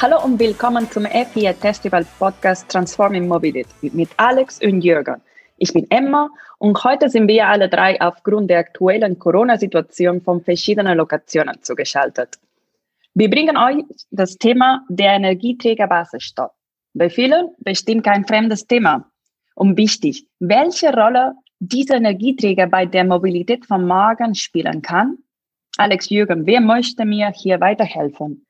Hallo und willkommen zum E4 Festival Podcast Transforming Mobility mit Alex und Jürgen. Ich bin Emma und heute sind wir alle drei aufgrund der aktuellen Corona-Situation von verschiedenen Lokationen zugeschaltet. Wir bringen euch das Thema der Energieträger Wasserstoff. Bei vielen bestimmt kein fremdes Thema. Und wichtig, welche Rolle dieser Energieträger bei der Mobilität von morgen spielen kann? Alex Jürgen, wer möchte mir hier weiterhelfen?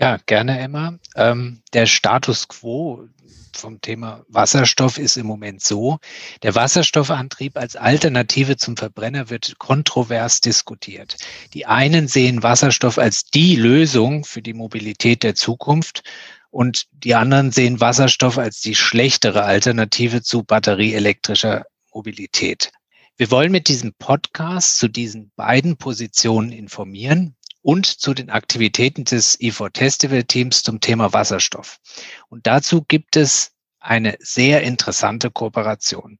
Ja, gerne, Emma. Ähm, der Status quo vom Thema Wasserstoff ist im Moment so. Der Wasserstoffantrieb als Alternative zum Verbrenner wird kontrovers diskutiert. Die einen sehen Wasserstoff als die Lösung für die Mobilität der Zukunft und die anderen sehen Wasserstoff als die schlechtere Alternative zu batterieelektrischer Mobilität. Wir wollen mit diesem Podcast zu diesen beiden Positionen informieren und zu den Aktivitäten des IFO Festival Teams zum Thema Wasserstoff. Und dazu gibt es eine sehr interessante Kooperation.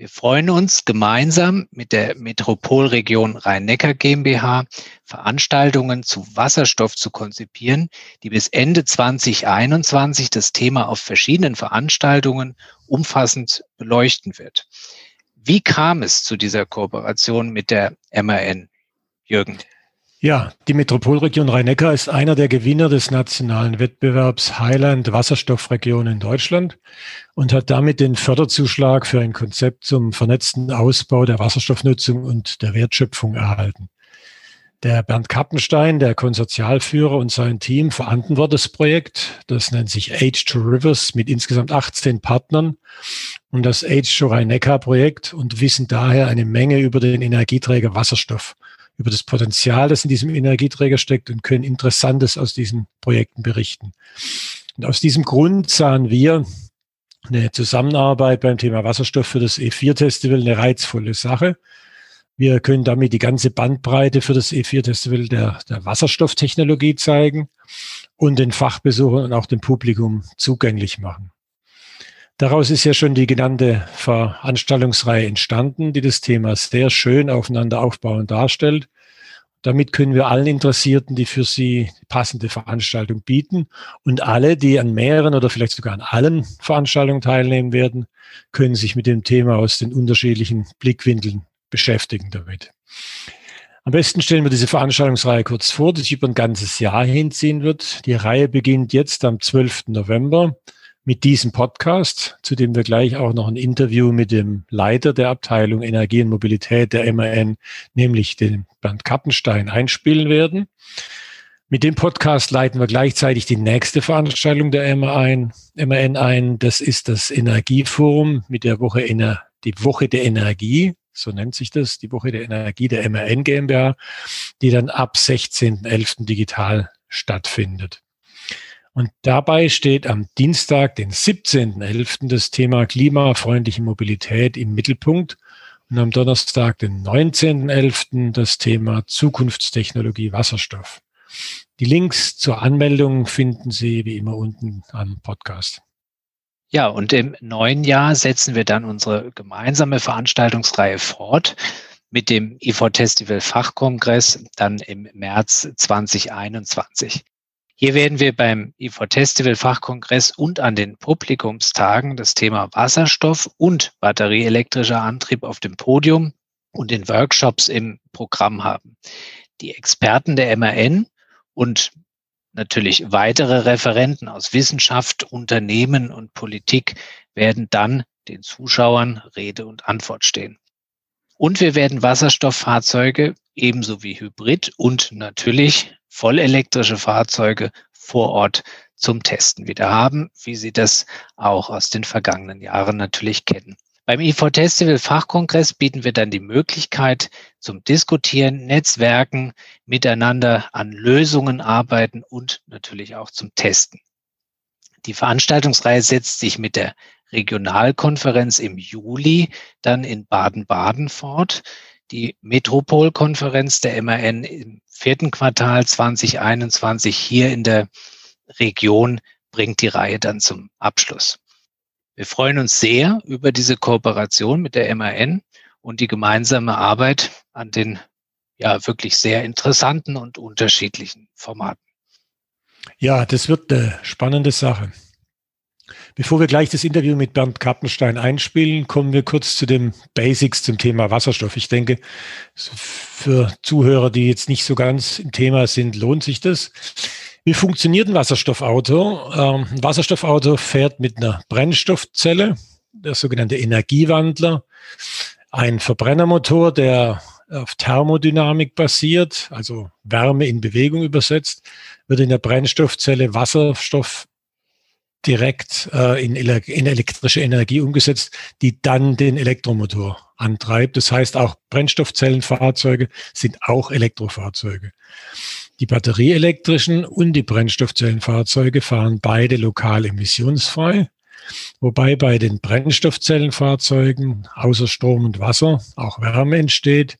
Wir freuen uns gemeinsam mit der Metropolregion Rhein-Neckar GmbH Veranstaltungen zu Wasserstoff zu konzipieren, die bis Ende 2021 das Thema auf verschiedenen Veranstaltungen umfassend beleuchten wird. Wie kam es zu dieser Kooperation mit der MAN, Jürgen? Ja, die Metropolregion Rhein-Neckar ist einer der Gewinner des nationalen Wettbewerbs Highland Wasserstoffregion in Deutschland und hat damit den Förderzuschlag für ein Konzept zum vernetzten Ausbau der Wasserstoffnutzung und der Wertschöpfung erhalten. Der Bernd Kappenstein, der Konsortialführer und sein Team verantworten das Projekt. Das nennt sich Age to Rivers mit insgesamt 18 Partnern und das Age to Rhein-Neckar-Projekt und wissen daher eine Menge über den Energieträger Wasserstoff über das Potenzial, das in diesem Energieträger steckt und können Interessantes aus diesen Projekten berichten. Und aus diesem Grund sahen wir eine Zusammenarbeit beim Thema Wasserstoff für das E4-Festival eine reizvolle Sache. Wir können damit die ganze Bandbreite für das E4-Festival der, der Wasserstofftechnologie zeigen und den Fachbesuchern und auch dem Publikum zugänglich machen. Daraus ist ja schon die genannte Veranstaltungsreihe entstanden, die das Thema sehr schön aufeinander aufbauend darstellt. Damit können wir allen Interessierten die für sie passende Veranstaltung bieten. Und alle, die an mehreren oder vielleicht sogar an allen Veranstaltungen teilnehmen werden, können sich mit dem Thema aus den unterschiedlichen Blickwinkeln beschäftigen damit. Am besten stellen wir diese Veranstaltungsreihe kurz vor, die sich über ein ganzes Jahr hinziehen wird. Die Reihe beginnt jetzt am 12. November mit diesem Podcast, zu dem wir gleich auch noch ein Interview mit dem Leiter der Abteilung Energie und Mobilität der MAN, nämlich den Bernd Kappenstein, einspielen werden. Mit dem Podcast leiten wir gleichzeitig die nächste Veranstaltung der MAN, ein. Das ist das Energieforum mit der Woche, Ener die Woche der Energie. So nennt sich das, die Woche der Energie der MAN GmbH, die dann ab 16.11. digital stattfindet. Und dabei steht am Dienstag, den 17.11., das Thema klimafreundliche Mobilität im Mittelpunkt und am Donnerstag, den 19.11., das Thema Zukunftstechnologie Wasserstoff. Die Links zur Anmeldung finden Sie wie immer unten am Podcast. Ja, und im neuen Jahr setzen wir dann unsere gemeinsame Veranstaltungsreihe fort mit dem IFO Festival Fachkongress dann im März 2021. Hier werden wir beim IFO Festival Fachkongress und an den Publikumstagen das Thema Wasserstoff und batterieelektrischer Antrieb auf dem Podium und in Workshops im Programm haben. Die Experten der MAN und natürlich weitere Referenten aus Wissenschaft, Unternehmen und Politik werden dann den Zuschauern Rede und Antwort stehen. Und wir werden Wasserstofffahrzeuge ebenso wie Hybrid und natürlich vollelektrische Fahrzeuge vor Ort zum Testen wieder haben, wie Sie das auch aus den vergangenen Jahren natürlich kennen. Beim IFO Festival Fachkongress bieten wir dann die Möglichkeit zum Diskutieren, Netzwerken, miteinander an Lösungen arbeiten und natürlich auch zum Testen. Die Veranstaltungsreihe setzt sich mit der Regionalkonferenz im Juli dann in Baden-Baden fort die Metropolkonferenz der MAN im vierten Quartal 2021 hier in der Region bringt die Reihe dann zum Abschluss. Wir freuen uns sehr über diese Kooperation mit der MAN und die gemeinsame Arbeit an den ja wirklich sehr interessanten und unterschiedlichen Formaten. Ja, das wird eine spannende Sache. Bevor wir gleich das Interview mit Bernd Kappenstein einspielen, kommen wir kurz zu den Basics zum Thema Wasserstoff. Ich denke, für Zuhörer, die jetzt nicht so ganz im Thema sind, lohnt sich das. Wie funktioniert ein Wasserstoffauto? Ähm, ein Wasserstoffauto fährt mit einer Brennstoffzelle, der sogenannte Energiewandler, ein Verbrennermotor, der auf Thermodynamik basiert, also Wärme in Bewegung übersetzt, wird in der Brennstoffzelle Wasserstoff direkt äh, in, in elektrische Energie umgesetzt, die dann den Elektromotor antreibt. Das heißt, auch Brennstoffzellenfahrzeuge sind auch Elektrofahrzeuge. Die batterieelektrischen und die Brennstoffzellenfahrzeuge fahren beide lokal emissionsfrei, wobei bei den Brennstoffzellenfahrzeugen außer Strom und Wasser auch Wärme entsteht.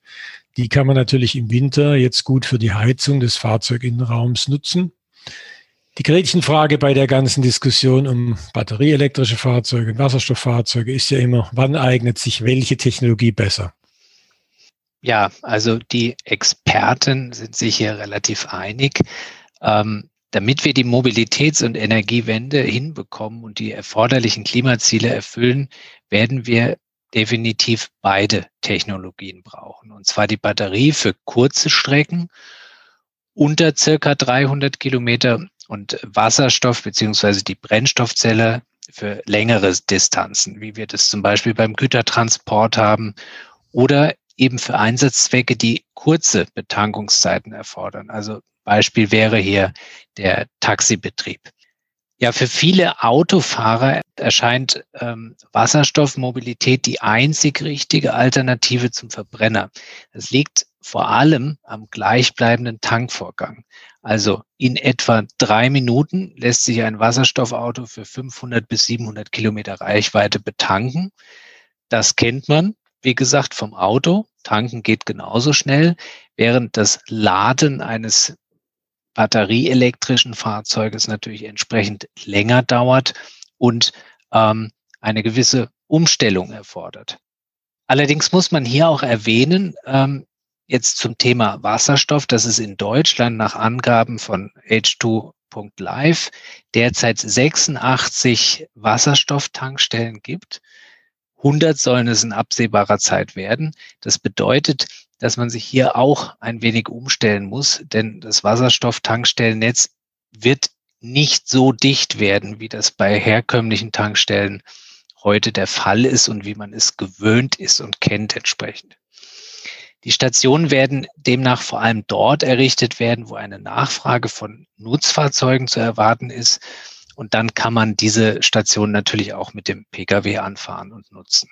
Die kann man natürlich im Winter jetzt gut für die Heizung des Fahrzeuginnenraums nutzen. Die Gretchenfrage bei der ganzen Diskussion um batterieelektrische Fahrzeuge Wasserstofffahrzeuge ist ja immer, wann eignet sich welche Technologie besser? Ja, also die Experten sind sich hier relativ einig. Ähm, damit wir die Mobilitäts- und Energiewende hinbekommen und die erforderlichen Klimaziele erfüllen, werden wir definitiv beide Technologien brauchen. Und zwar die Batterie für kurze Strecken unter circa 300 Kilometer und Wasserstoff beziehungsweise die Brennstoffzelle für längere Distanzen, wie wir das zum Beispiel beim Gütertransport haben oder eben für Einsatzzwecke, die kurze Betankungszeiten erfordern. Also Beispiel wäre hier der Taxibetrieb. Ja, für viele Autofahrer erscheint ähm, Wasserstoffmobilität die einzig richtige Alternative zum Verbrenner. Das liegt vor allem am gleichbleibenden Tankvorgang. Also in etwa drei Minuten lässt sich ein Wasserstoffauto für 500 bis 700 Kilometer Reichweite betanken. Das kennt man wie gesagt, vom Auto. Tanken geht genauso schnell, während das Laden eines batterieelektrischen Fahrzeuges natürlich entsprechend länger dauert und ähm, eine gewisse Umstellung erfordert. Allerdings muss man hier auch erwähnen, ähm, jetzt zum Thema Wasserstoff, dass es in Deutschland nach Angaben von H2.live derzeit 86 Wasserstofftankstellen gibt 100 sollen es in absehbarer Zeit werden. Das bedeutet, dass man sich hier auch ein wenig umstellen muss, denn das Wasserstofftankstellennetz wird nicht so dicht werden, wie das bei herkömmlichen Tankstellen heute der Fall ist und wie man es gewöhnt ist und kennt entsprechend. Die Stationen werden demnach vor allem dort errichtet werden, wo eine Nachfrage von Nutzfahrzeugen zu erwarten ist und dann kann man diese Station natürlich auch mit dem Pkw anfahren und nutzen.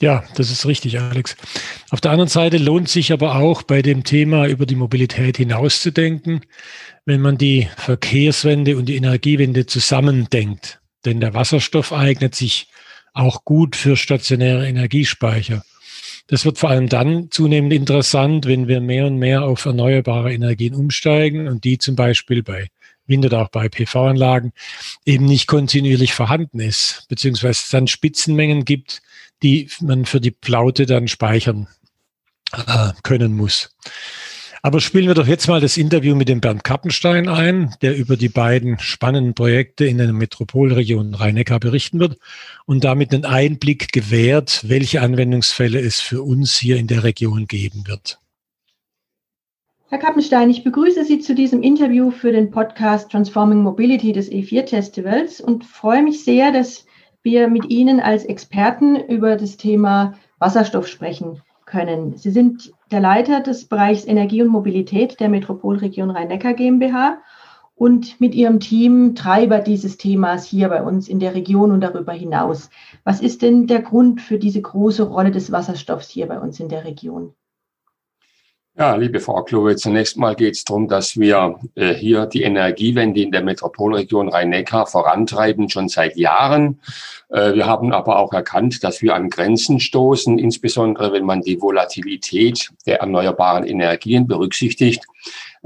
Ja, das ist richtig, Alex. Auf der anderen Seite lohnt sich aber auch bei dem Thema über die Mobilität hinauszudenken, wenn man die Verkehrswende und die Energiewende zusammendenkt. Denn der Wasserstoff eignet sich auch gut für stationäre Energiespeicher. Das wird vor allem dann zunehmend interessant, wenn wir mehr und mehr auf erneuerbare Energien umsteigen und die zum Beispiel bei Wind oder auch bei PV-Anlagen eben nicht kontinuierlich vorhanden ist, beziehungsweise es dann Spitzenmengen gibt, die man für die Plaute dann speichern äh, können muss. Aber spielen wir doch jetzt mal das Interview mit dem Bernd Kappenstein ein, der über die beiden spannenden Projekte in der Metropolregion Rhein-Neckar berichten wird und damit einen Einblick gewährt, welche Anwendungsfälle es für uns hier in der Region geben wird. Herr Kappenstein, ich begrüße Sie zu diesem Interview für den Podcast Transforming Mobility des E4 Festivals und freue mich sehr, dass wir mit Ihnen als Experten über das Thema Wasserstoff sprechen können. Sie sind der Leiter des Bereichs Energie und Mobilität der Metropolregion Rhein-Neckar GmbH und mit Ihrem Team Treiber dieses Themas hier bei uns in der Region und darüber hinaus. Was ist denn der Grund für diese große Rolle des Wasserstoffs hier bei uns in der Region? Ja, liebe Frau Klowe, zunächst mal geht es darum, dass wir äh, hier die Energiewende in der Metropolregion Rhein-Neckar vorantreiben, schon seit Jahren. Äh, wir haben aber auch erkannt, dass wir an Grenzen stoßen, insbesondere wenn man die Volatilität der erneuerbaren Energien berücksichtigt.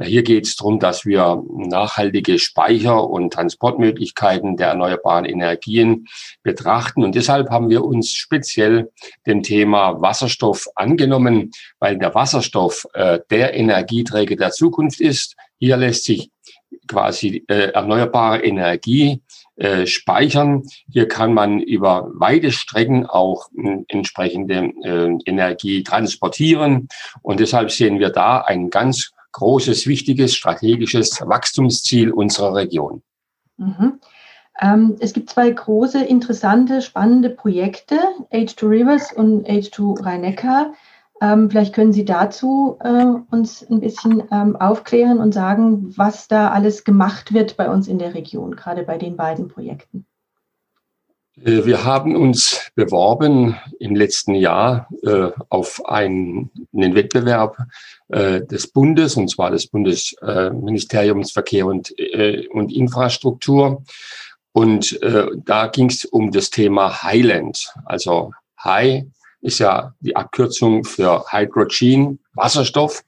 Hier geht es darum, dass wir nachhaltige Speicher- und Transportmöglichkeiten der erneuerbaren Energien betrachten. Und deshalb haben wir uns speziell dem Thema Wasserstoff angenommen, weil der Wasserstoff äh, der Energieträger der Zukunft ist. Hier lässt sich quasi äh, erneuerbare Energie äh, speichern. Hier kann man über weite Strecken auch äh, entsprechende äh, Energie transportieren. Und deshalb sehen wir da ein ganz großes, wichtiges, strategisches Wachstumsziel unserer Region. Mhm. Ähm, es gibt zwei große, interessante, spannende Projekte, H2 Rivers und H2 Rhein-Neckar. Ähm, vielleicht können Sie dazu äh, uns ein bisschen ähm, aufklären und sagen, was da alles gemacht wird bei uns in der Region, gerade bei den beiden Projekten. Äh, wir haben uns beworben im letzten Jahr äh, auf einen, einen Wettbewerb äh, des Bundes, und zwar des Bundesministeriums Verkehr und, äh, und Infrastruktur. Und äh, da ging es um das Thema Highland, also High ist ja die Abkürzung für Hydrogen, Wasserstoff.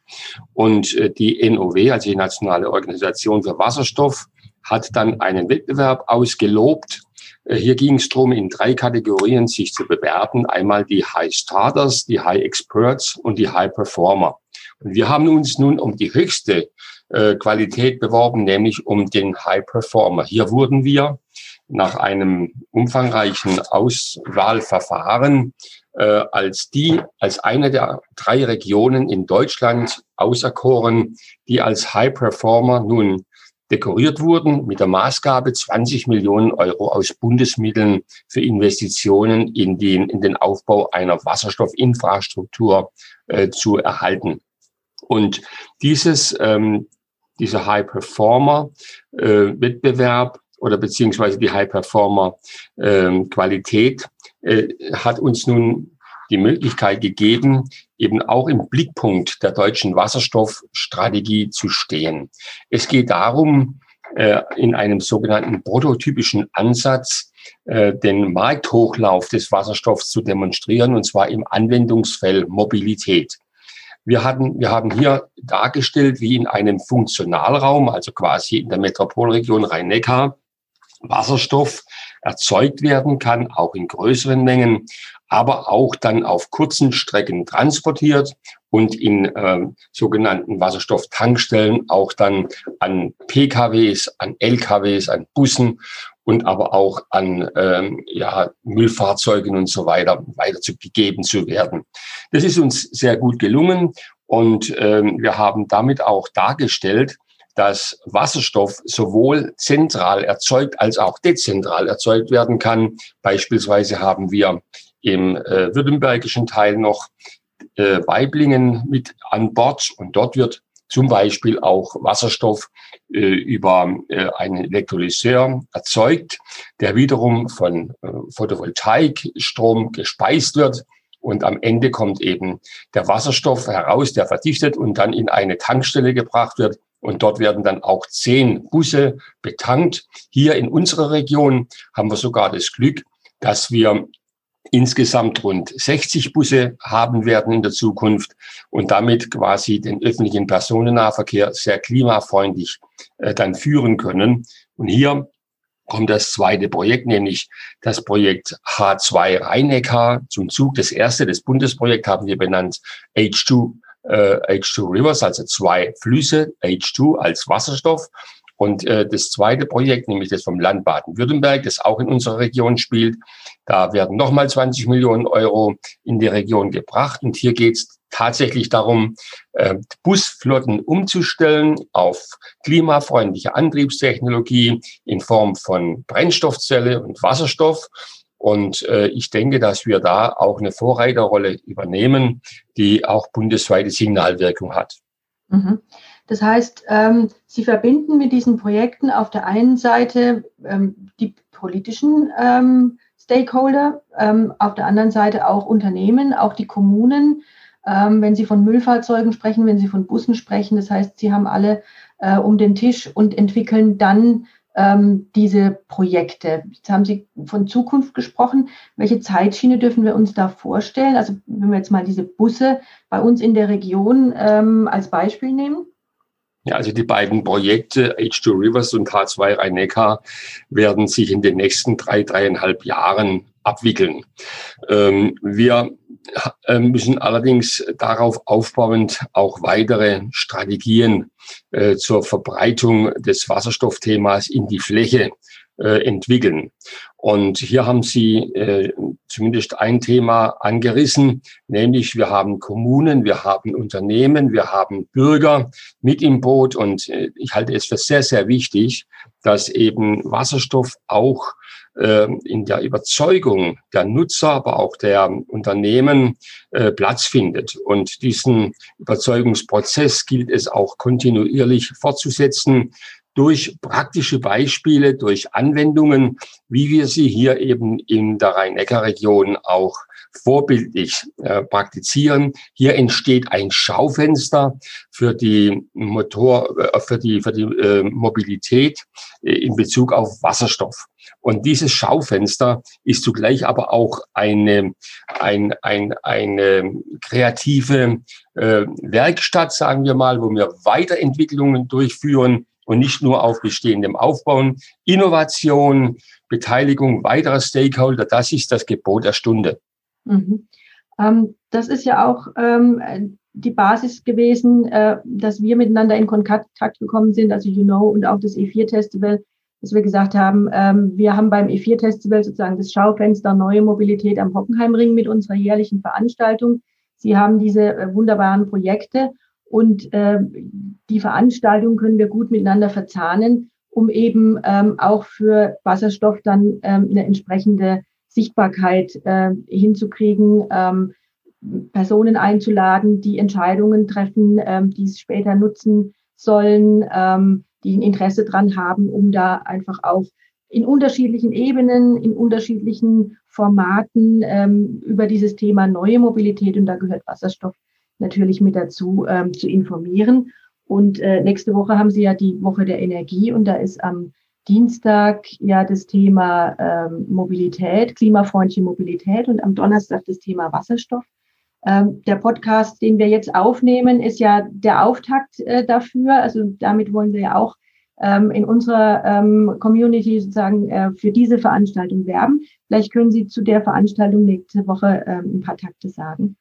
Und äh, die NOW, also die Nationale Organisation für Wasserstoff, hat dann einen Wettbewerb ausgelobt. Äh, hier ging es darum, in drei Kategorien sich zu bewerben. Einmal die High Starters, die High Experts und die High Performer. Und wir haben uns nun um die höchste äh, Qualität beworben, nämlich um den High Performer. Hier wurden wir nach einem umfangreichen Auswahlverfahren äh, als die, als eine der drei Regionen in Deutschland auserkoren, die als High Performer nun dekoriert wurden mit der Maßgabe 20 Millionen Euro aus Bundesmitteln für Investitionen in den, in den Aufbau einer Wasserstoffinfrastruktur äh, zu erhalten. Und dieses, ähm, dieser High Performer äh, Wettbewerb oder beziehungsweise die High Performer ähm, Qualität äh, hat uns nun die Möglichkeit gegeben, eben auch im Blickpunkt der deutschen Wasserstoffstrategie zu stehen. Es geht darum, äh, in einem sogenannten prototypischen Ansatz äh, den Markthochlauf des Wasserstoffs zu demonstrieren, und zwar im Anwendungsfeld Mobilität. Wir, hatten, wir haben hier dargestellt, wie in einem Funktionalraum, also quasi in der Metropolregion Rhein-Neckar, Wasserstoff erzeugt werden kann, auch in größeren Mengen, aber auch dann auf kurzen Strecken transportiert und in äh, sogenannten Wasserstofftankstellen auch dann an PKWs, an LKWs, an Bussen und aber auch an ähm, ja, Müllfahrzeugen und so weiter weiterzugegeben zu werden. Das ist uns sehr gut gelungen und ähm, wir haben damit auch dargestellt, dass Wasserstoff sowohl zentral erzeugt als auch dezentral erzeugt werden kann. Beispielsweise haben wir im äh, württembergischen Teil noch äh, Weiblingen mit an Bord und dort wird zum Beispiel auch Wasserstoff äh, über äh, einen Elektrolyseur erzeugt, der wiederum von äh, Photovoltaikstrom gespeist wird. Und am Ende kommt eben der Wasserstoff heraus, der verdichtet und dann in eine Tankstelle gebracht wird, und dort werden dann auch zehn Busse betankt. Hier in unserer Region haben wir sogar das Glück, dass wir insgesamt rund 60 Busse haben werden in der Zukunft und damit quasi den öffentlichen Personennahverkehr sehr klimafreundlich äh, dann führen können. Und hier kommt das zweite Projekt, nämlich das Projekt H2 Rhein-Neckar zum Zug. Das erste, das Bundesprojekt haben wir benannt H2 äh, H2 Rivers, also zwei Flüsse, H2 als Wasserstoff. Und äh, das zweite Projekt, nämlich das vom Land Baden-Württemberg, das auch in unserer Region spielt, da werden nochmal 20 Millionen Euro in die Region gebracht. Und hier geht es tatsächlich darum, äh, Busflotten umzustellen auf klimafreundliche Antriebstechnologie in Form von Brennstoffzelle und Wasserstoff. Und äh, ich denke, dass wir da auch eine Vorreiterrolle übernehmen, die auch bundesweite Signalwirkung hat. Mhm. Das heißt, ähm, Sie verbinden mit diesen Projekten auf der einen Seite ähm, die politischen ähm, Stakeholder, ähm, auf der anderen Seite auch Unternehmen, auch die Kommunen. Ähm, wenn Sie von Müllfahrzeugen sprechen, wenn Sie von Bussen sprechen, das heißt, Sie haben alle äh, um den Tisch und entwickeln dann ähm, diese Projekte. Jetzt haben Sie von Zukunft gesprochen. Welche Zeitschiene dürfen wir uns da vorstellen? Also wenn wir jetzt mal diese Busse bei uns in der Region ähm, als Beispiel nehmen. Ja, also die beiden Projekte H2 Rivers und H2 Rhein-Neckar werden sich in den nächsten drei, dreieinhalb Jahren abwickeln. Ähm, wir müssen allerdings darauf aufbauend auch weitere Strategien äh, zur Verbreitung des Wasserstoffthemas in die Fläche äh, entwickeln. Und hier haben Sie äh, zumindest ein Thema angerissen, nämlich wir haben Kommunen, wir haben Unternehmen, wir haben Bürger mit im Boot. Und äh, ich halte es für sehr, sehr wichtig, dass eben Wasserstoff auch äh, in der Überzeugung der Nutzer, aber auch der Unternehmen äh, Platz findet. Und diesen Überzeugungsprozess gilt es auch kontinuierlich fortzusetzen durch praktische Beispiele, durch Anwendungen, wie wir sie hier eben in der Rhein-Neckar-Region auch vorbildlich äh, praktizieren. Hier entsteht ein Schaufenster für die Motor, äh, für die, für die äh, Mobilität äh, in Bezug auf Wasserstoff. Und dieses Schaufenster ist zugleich aber auch eine, ein, ein, eine kreative äh, Werkstatt, sagen wir mal, wo wir Weiterentwicklungen durchführen und nicht nur auf bestehendem aufbauen. Innovation, Beteiligung weiterer Stakeholder, das ist das Gebot der Stunde. Mhm. Ähm, das ist ja auch ähm, die Basis gewesen, äh, dass wir miteinander in Kontakt gekommen sind, also You Know und auch das E4-Festival, dass wir gesagt haben, ähm, wir haben beim E4-Festival sozusagen das Schaufenster Neue Mobilität am Hockenheimring mit unserer jährlichen Veranstaltung. Sie haben diese äh, wunderbaren Projekte und äh, die Veranstaltung können wir gut miteinander verzahnen, um eben ähm, auch für Wasserstoff dann ähm, eine entsprechende Sichtbarkeit äh, hinzukriegen, ähm, Personen einzuladen, die Entscheidungen treffen, ähm, die es später nutzen sollen, ähm, die ein Interesse dran haben, um da einfach auch in unterschiedlichen Ebenen, in unterschiedlichen Formaten ähm, über dieses Thema neue Mobilität und da gehört Wasserstoff natürlich mit dazu ähm, zu informieren. Und äh, nächste Woche haben Sie ja die Woche der Energie und da ist am Dienstag ja das Thema ähm, Mobilität, klimafreundliche Mobilität und am Donnerstag das Thema Wasserstoff. Ähm, der Podcast, den wir jetzt aufnehmen, ist ja der Auftakt äh, dafür. Also damit wollen wir ja auch ähm, in unserer ähm, Community sozusagen äh, für diese Veranstaltung werben. Vielleicht können Sie zu der Veranstaltung nächste Woche ähm, ein paar Takte sagen.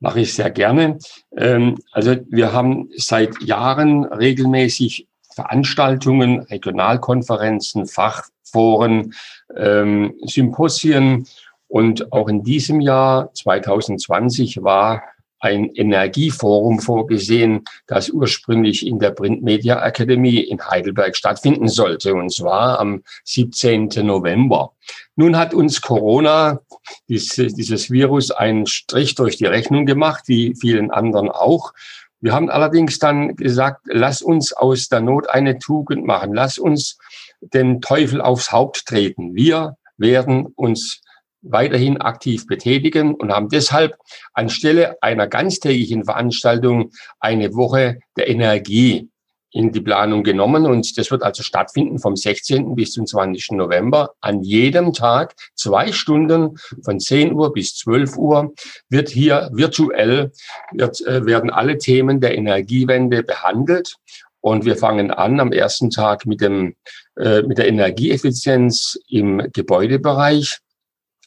Mache ich sehr gerne. Ähm, also wir haben seit Jahren regelmäßig Veranstaltungen, Regionalkonferenzen, Fachforen, ähm, Symposien. Und auch in diesem Jahr 2020 war ein Energieforum vorgesehen, das ursprünglich in der Print Media Academy in Heidelberg stattfinden sollte, und zwar am 17. November. Nun hat uns Corona, dieses, Virus, einen Strich durch die Rechnung gemacht, wie vielen anderen auch. Wir haben allerdings dann gesagt, lass uns aus der Not eine Tugend machen. Lass uns den Teufel aufs Haupt treten. Wir werden uns weiterhin aktiv betätigen und haben deshalb anstelle einer ganztägigen Veranstaltung eine Woche der Energie in die Planung genommen und das wird also stattfinden vom 16. bis zum 20. November. An jedem Tag zwei Stunden von 10 Uhr bis 12 Uhr wird hier virtuell wird, äh, werden alle Themen der Energiewende behandelt und wir fangen an am ersten Tag mit dem äh, mit der Energieeffizienz im Gebäudebereich.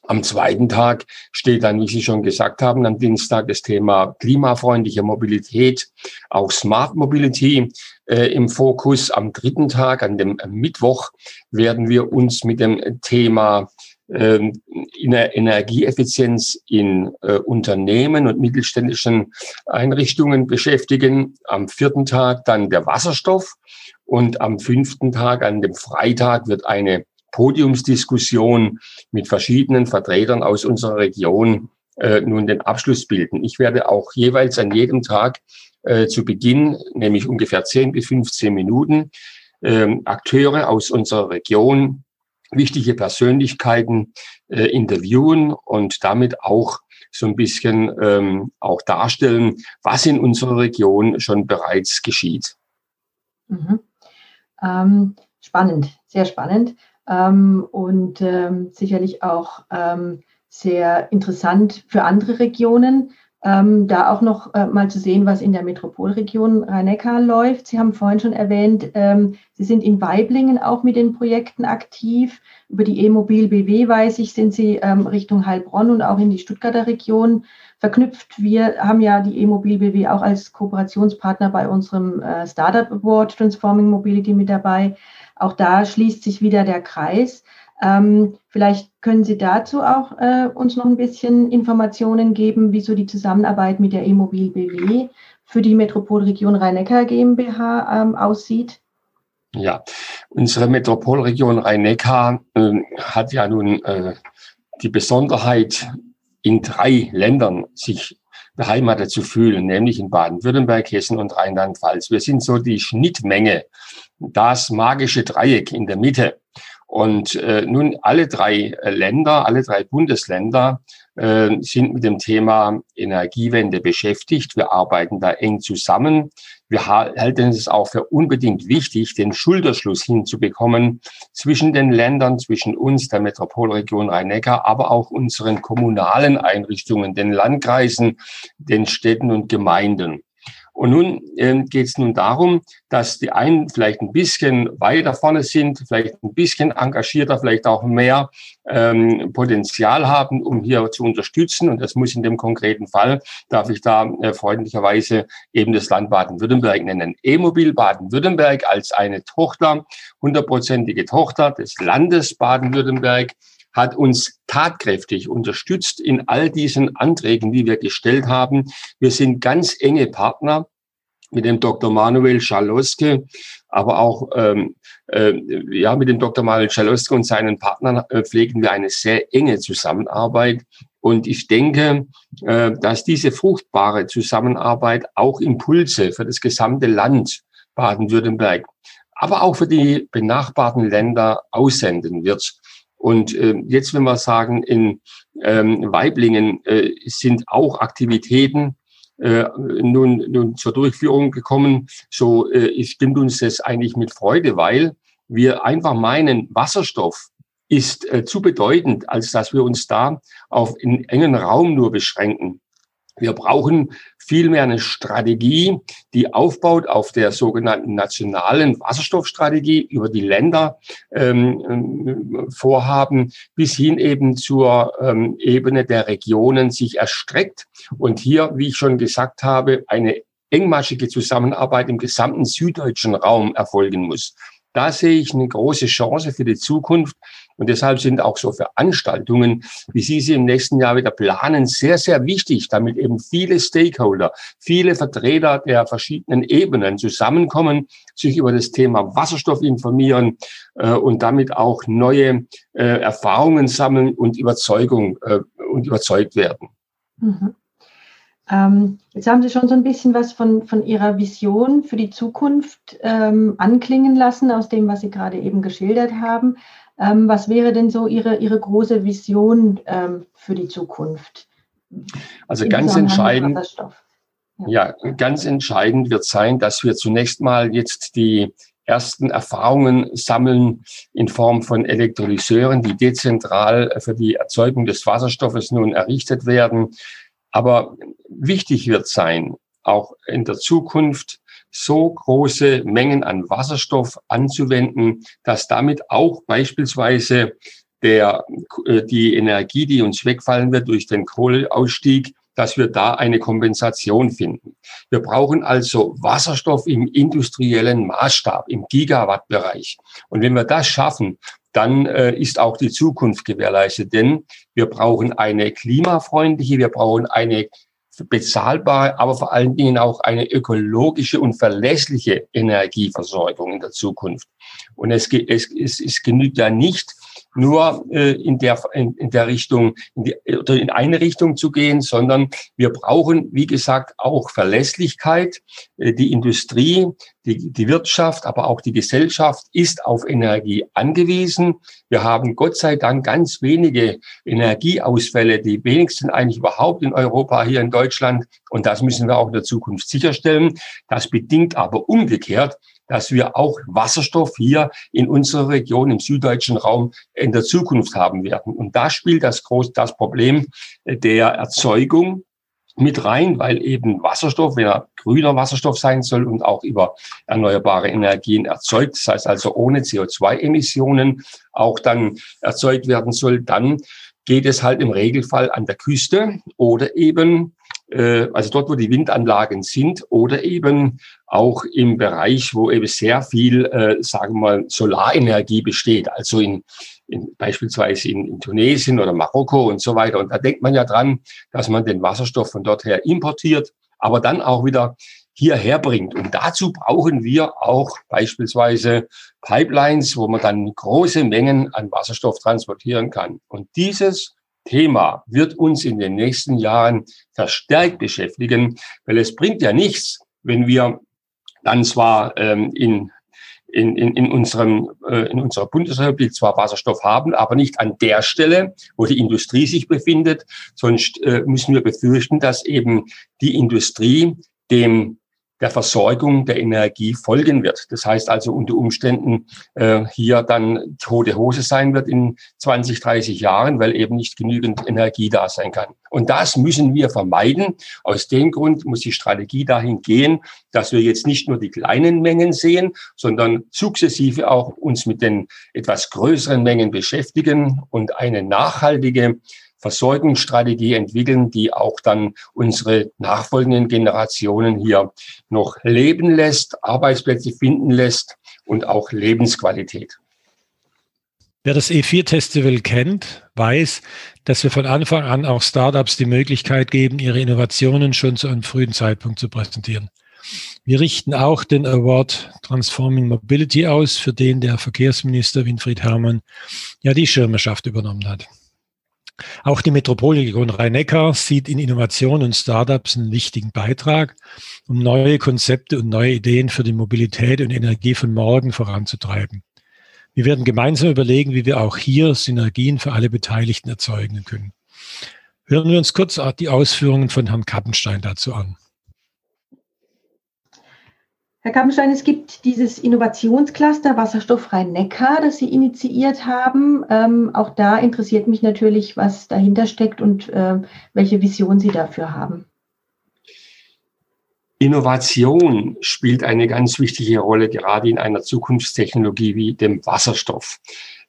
Am zweiten Tag steht dann, wie Sie schon gesagt haben, am Dienstag das Thema klimafreundliche Mobilität, auch Smart Mobility im Fokus. Am dritten Tag, an dem Mittwoch, werden wir uns mit dem Thema äh, Energieeffizienz in äh, Unternehmen und mittelständischen Einrichtungen beschäftigen. Am vierten Tag dann der Wasserstoff und am fünften Tag, an dem Freitag, wird eine Podiumsdiskussion mit verschiedenen Vertretern aus unserer Region äh, nun den Abschluss bilden. Ich werde auch jeweils an jedem Tag äh, zu Beginn, nämlich ungefähr 10 bis 15 Minuten, äh, Akteure aus unserer Region, wichtige Persönlichkeiten äh, interviewen und damit auch so ein bisschen ähm, auch darstellen, was in unserer Region schon bereits geschieht. Mhm. Ähm, spannend, sehr spannend ähm, und ähm, sicherlich auch ähm, sehr interessant für andere Regionen. ähm, da auch noch äh, mal zu sehen, was in der Metropolregion Rhein-Neckar läuft. Sie haben vorhin schon erwähnt, ähm, Sie sind in Weiblingen auch mit den Projekten aktiv. Über die E-Mobil BW, weiß ich, sind Sie ähm, Richtung Heilbronn und auch in die Stuttgarter Region verknüpft. Wir haben ja die E-Mobil BW auch als Kooperationspartner bei unserem äh, Startup Award Transforming Mobility mit dabei. Auch da schließt sich wieder der Kreis. Ähm, vielleicht können Sie dazu auch äh, uns noch ein bisschen Informationen geben, wieso die Zusammenarbeit mit der E-Mobil BW für die Metropolregion Rhein-Neckar GmbH ähm, aussieht. Ja, unsere Metropolregion Rhein-Neckar äh, hat ja nun äh, die Besonderheit, in drei Ländern sich beheimatet zu fühlen, nämlich in Baden-Württemberg, Hessen und Rheinland-Pfalz. Wir sind so die Schnittmenge, das magische Dreieck in der Mitte. Und äh, nun alle drei äh, Länder, alle drei Bundesländer äh, sind mit dem Thema Energiewende beschäftigt. Wir arbeiten da eng zusammen. Wir halten es auch für unbedingt wichtig, den Schulterschluss hinzubekommen zwischen den Ländern, zwischen uns, der Metropolregion Rhein-Neckar, aber auch unseren kommunalen Einrichtungen, den Landkreisen, den Städten und Gemeinden. Und nun ähm, geht es nun darum, dass die einen vielleicht ein bisschen weiter vorne sind, vielleicht ein bisschen engagierter, vielleicht auch mehr ähm, Potenzial haben, um hier zu unterstützen. Und das muss in dem konkreten Fall, darf ich da äh, freundlicherweise eben das Land Baden-Württemberg nennen. E-Mobil Baden-Württemberg als eine Tochter, hundertprozentige Tochter des Landes Baden-Württemberg hat uns tatkräftig unterstützt in all diesen Anträgen, die wir gestellt haben. Wir sind ganz enge Partner mit dem Dr. Manuel Schaloske, aber auch ähm, äh, ja mit dem Dr. Manuel Schaloske und seinen Partnern äh, pflegen wir eine sehr enge Zusammenarbeit. Und ich denke, äh, dass diese fruchtbare Zusammenarbeit auch Impulse für das gesamte Land Baden-Württemberg, aber auch für die benachbarten Länder aussenden wird. Und äh, jetzt, wenn wir sagen, in ähm, Weiblingen äh, sind auch Aktivitäten äh, nun, nun zur Durchführung gekommen, so äh, stimmt uns das eigentlich mit Freude, weil wir einfach meinen, Wasserstoff ist äh, zu bedeutend, als dass wir uns da auf einen engen Raum nur beschränken. Wir brauchen vielmehr eine Strategie, die aufbaut auf der sogenannten nationalen Wasserstoffstrategie über die Länder ähm, ähm, Vorhaben bis hin eben zur ähm, Ebene der Regionen sich erstreckt und hier, wie ich schon gesagt habe, eine engmaschige Zusammenarbeit im gesamten süddeutschen Raum erfolgen muss. Da sehe ich eine große Chance für die Zukunft. Und deshalb sind auch so Veranstaltungen, wie Sie sie im nächsten Jahr wieder planen, sehr, sehr wichtig, damit eben viele Stakeholder, viele Vertreter der verschiedenen Ebenen zusammenkommen, sich über das Thema Wasserstoff informieren äh, und damit auch neue äh, Erfahrungen sammeln und Überzeugung äh, und überzeugt werden. Mhm. Ähm, jetzt haben Sie schon so ein bisschen was von, von Ihrer Vision für die Zukunft ähm, anklingen lassen, aus dem, was Sie gerade eben geschildert haben. Ähm, was wäre denn so Ihre, Ihre große Vision ähm, für die Zukunft? Also ganz entscheidend. Ja. ja, ganz entscheidend wird sein, dass wir zunächst mal jetzt die ersten Erfahrungen sammeln in Form von Elektrolyseuren, die dezentral für die Erzeugung des Wasserstoffes nun errichtet werden. Aber wichtig wird sein, auch in der Zukunft so große Mengen an Wasserstoff anzuwenden, dass damit auch beispielsweise der, äh, die Energie, die uns wegfallen wird durch den Kohleausstieg, dass wir da eine Kompensation finden. Wir brauchen also Wasserstoff im industriellen Maßstab, im Gigawattbereich. Und wenn wir das schaffen, dann äh, ist auch die Zukunft gewährleistet. Denn wir brauchen eine klimafreundliche, wir brauchen eine bezahlbare, aber vor allen Dingen auch eine ökologische und verlässliche Energieversorgung in der Zukunft. Und es, es, es, es genügt ja nicht, nur äh, in, der, in, in der Richtung, in die, oder in eine Richtung zu gehen, sondern wir brauchen, wie gesagt, auch Verlässlichkeit. Äh, die Industrie, die, die Wirtschaft, aber auch die Gesellschaft ist auf Energie angewiesen. Wir haben Gott sei Dank ganz wenige Energieausfälle, die wenigsten eigentlich überhaupt in Europa, hier in Deutschland. Und das müssen wir auch in der Zukunft sicherstellen. Das bedingt aber umgekehrt, dass wir auch Wasserstoff hier in unserer Region, im süddeutschen Raum in der Zukunft haben werden. Und da spielt das groß das Problem der Erzeugung mit rein, weil eben Wasserstoff, wenn er grüner Wasserstoff sein soll und auch über erneuerbare Energien erzeugt, das heißt also ohne CO2-Emissionen auch dann erzeugt werden soll, dann geht es halt im Regelfall an der Küste oder eben äh, also dort, wo die Windanlagen sind oder eben auch im Bereich, wo eben sehr viel, äh, sagen wir mal, Solarenergie besteht, also in, in beispielsweise in, in Tunesien oder Marokko und so weiter. Und da denkt man ja dran, dass man den Wasserstoff von dort her importiert, aber dann auch wieder hierher bringt. Und dazu brauchen wir auch beispielsweise Pipelines, wo man dann große Mengen an Wasserstoff transportieren kann. Und dieses Thema wird uns in den nächsten Jahren verstärkt beschäftigen, weil es bringt ja nichts, wenn wir dann zwar ähm, in in, in, in, unserem, äh, in unserer Bundesrepublik zwar Wasserstoff haben, aber nicht an der Stelle, wo die Industrie sich befindet. Sonst äh, müssen wir befürchten, dass eben die Industrie dem der Versorgung der Energie folgen wird. Das heißt also unter Umständen äh, hier dann tote Hose sein wird in 20, 30 Jahren, weil eben nicht genügend Energie da sein kann. Und das müssen wir vermeiden. Aus dem Grund muss die Strategie dahin gehen, dass wir jetzt nicht nur die kleinen Mengen sehen, sondern sukzessive auch uns mit den etwas größeren Mengen beschäftigen und eine nachhaltige Versorgungsstrategie entwickeln, die auch dann unsere nachfolgenden Generationen hier noch leben lässt, Arbeitsplätze finden lässt und auch Lebensqualität. Wer das E4-Festival kennt, weiß, dass wir von Anfang an auch Startups die Möglichkeit geben, ihre Innovationen schon zu einem frühen Zeitpunkt zu präsentieren. Wir richten auch den Award Transforming Mobility aus, für den der Verkehrsminister Winfried Herrmann ja die Schirmerschaft übernommen hat. Auch die Metropolregion Rhein-Neckar sieht in Innovation und Startups einen wichtigen Beitrag, um neue Konzepte und neue Ideen für die Mobilität und Energie von morgen voranzutreiben. Wir werden gemeinsam überlegen, wie wir auch hier Synergien für alle Beteiligten erzeugen können. Hören wir uns kurz die Ausführungen von Herrn Kappenstein dazu an. Herr Kappenstein, es gibt dieses Innovationscluster Wasserstofffrei Neckar, das Sie initiiert haben. Ähm, auch da interessiert mich natürlich, was dahinter steckt und äh, welche Vision Sie dafür haben. Innovation spielt eine ganz wichtige Rolle, gerade in einer Zukunftstechnologie wie dem Wasserstoff.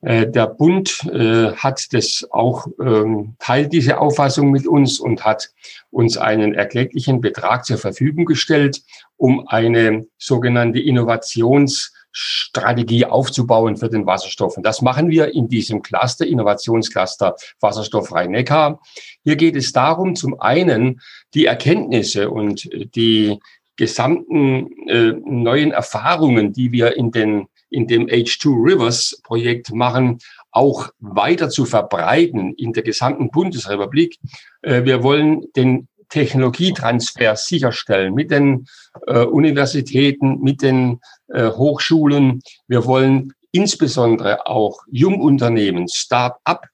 Äh, der Bund äh, hat das auch ähm, teilt diese Auffassung mit uns und hat uns einen erklecklichen Betrag zur Verfügung gestellt, um eine sogenannte Innovationsstrategie aufzubauen für den Wasserstoff. Und das machen wir in diesem Cluster, Innovationscluster Wasserstoff Rhein-Neckar. Hier geht es darum, zum einen die Erkenntnisse und die gesamten äh, neuen Erfahrungen, die wir in den in dem H2 Rivers Projekt machen, auch weiter zu verbreiten in der gesamten Bundesrepublik. Äh, wir wollen den Technologietransfer sicherstellen mit den äh, Universitäten, mit den äh, Hochschulen. Wir wollen insbesondere auch Jungunternehmen, Start-up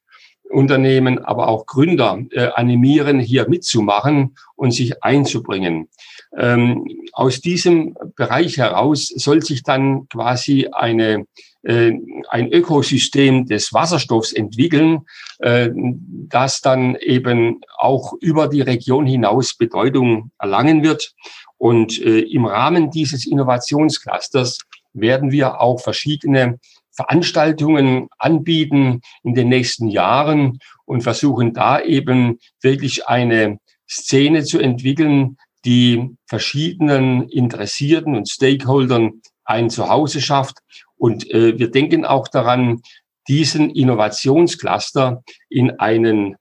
Unternehmen, aber auch Gründer äh, animieren, hier mitzumachen und sich einzubringen. Ähm, aus diesem Bereich heraus soll sich dann quasi eine äh, ein Ökosystem des Wasserstoffs entwickeln, äh, das dann eben auch über die Region hinaus Bedeutung erlangen wird. Und äh, im Rahmen dieses Innovationsclusters werden wir auch verschiedene Veranstaltungen anbieten in den nächsten Jahren und versuchen da eben wirklich eine Szene zu entwickeln, die verschiedenen Interessierten und Stakeholdern ein Zuhause schafft. Und äh, wir denken auch daran, diesen Innovationscluster in einen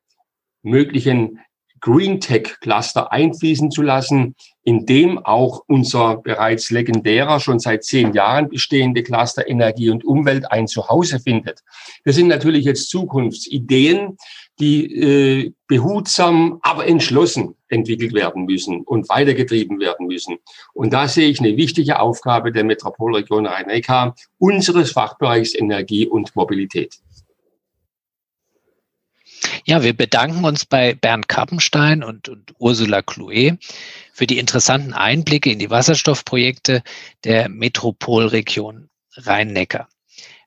möglichen Green Tech Cluster einfließen zu lassen, in dem auch unser bereits legendärer, schon seit zehn Jahren bestehende Cluster Energie und Umwelt ein Zuhause findet. Das sind natürlich jetzt Zukunftsideen, die äh, behutsam, aber entschlossen entwickelt werden müssen und weitergetrieben werden müssen. Und da sehe ich eine wichtige Aufgabe der Metropolregion Rhein-Neckar, unseres Fachbereichs Energie und Mobilität. Ja, wir bedanken uns bei Bernd Kappenstein und, und Ursula Clouet für die interessanten Einblicke in die Wasserstoffprojekte der Metropolregion Rhein-Neckar.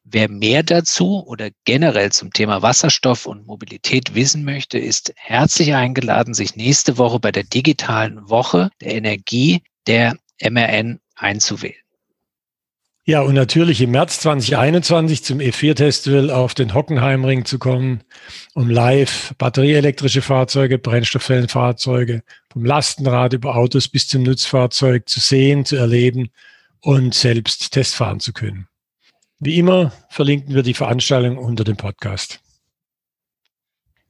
Wer mehr dazu oder generell zum Thema Wasserstoff und Mobilität wissen möchte, ist herzlich eingeladen, sich nächste Woche bei der digitalen Woche der Energie der MRN einzuwählen. Ja, und natürlich im März 2021 zum E4-Festival auf den Hockenheimring zu kommen, um live batterieelektrische Fahrzeuge, Brennstoffzellenfahrzeuge, vom Lastenrad über Autos bis zum Nutzfahrzeug zu sehen, zu erleben und selbst testfahren zu können. Wie immer verlinken wir die Veranstaltung unter dem Podcast.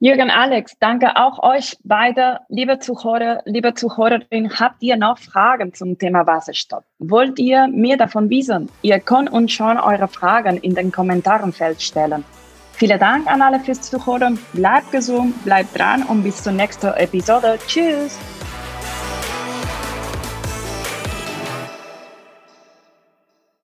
Jürgen, Alex, danke auch euch beide. Liebe Zuhörer, liebe Zuhörerin, habt ihr noch Fragen zum Thema Wasserstoff? Wollt ihr mehr davon wissen? Ihr könnt uns schon eure Fragen in den Kommentarenfeld stellen. Vielen Dank an alle fürs Zuhören. Bleibt gesund, bleibt dran und bis zur nächsten Episode. Tschüss!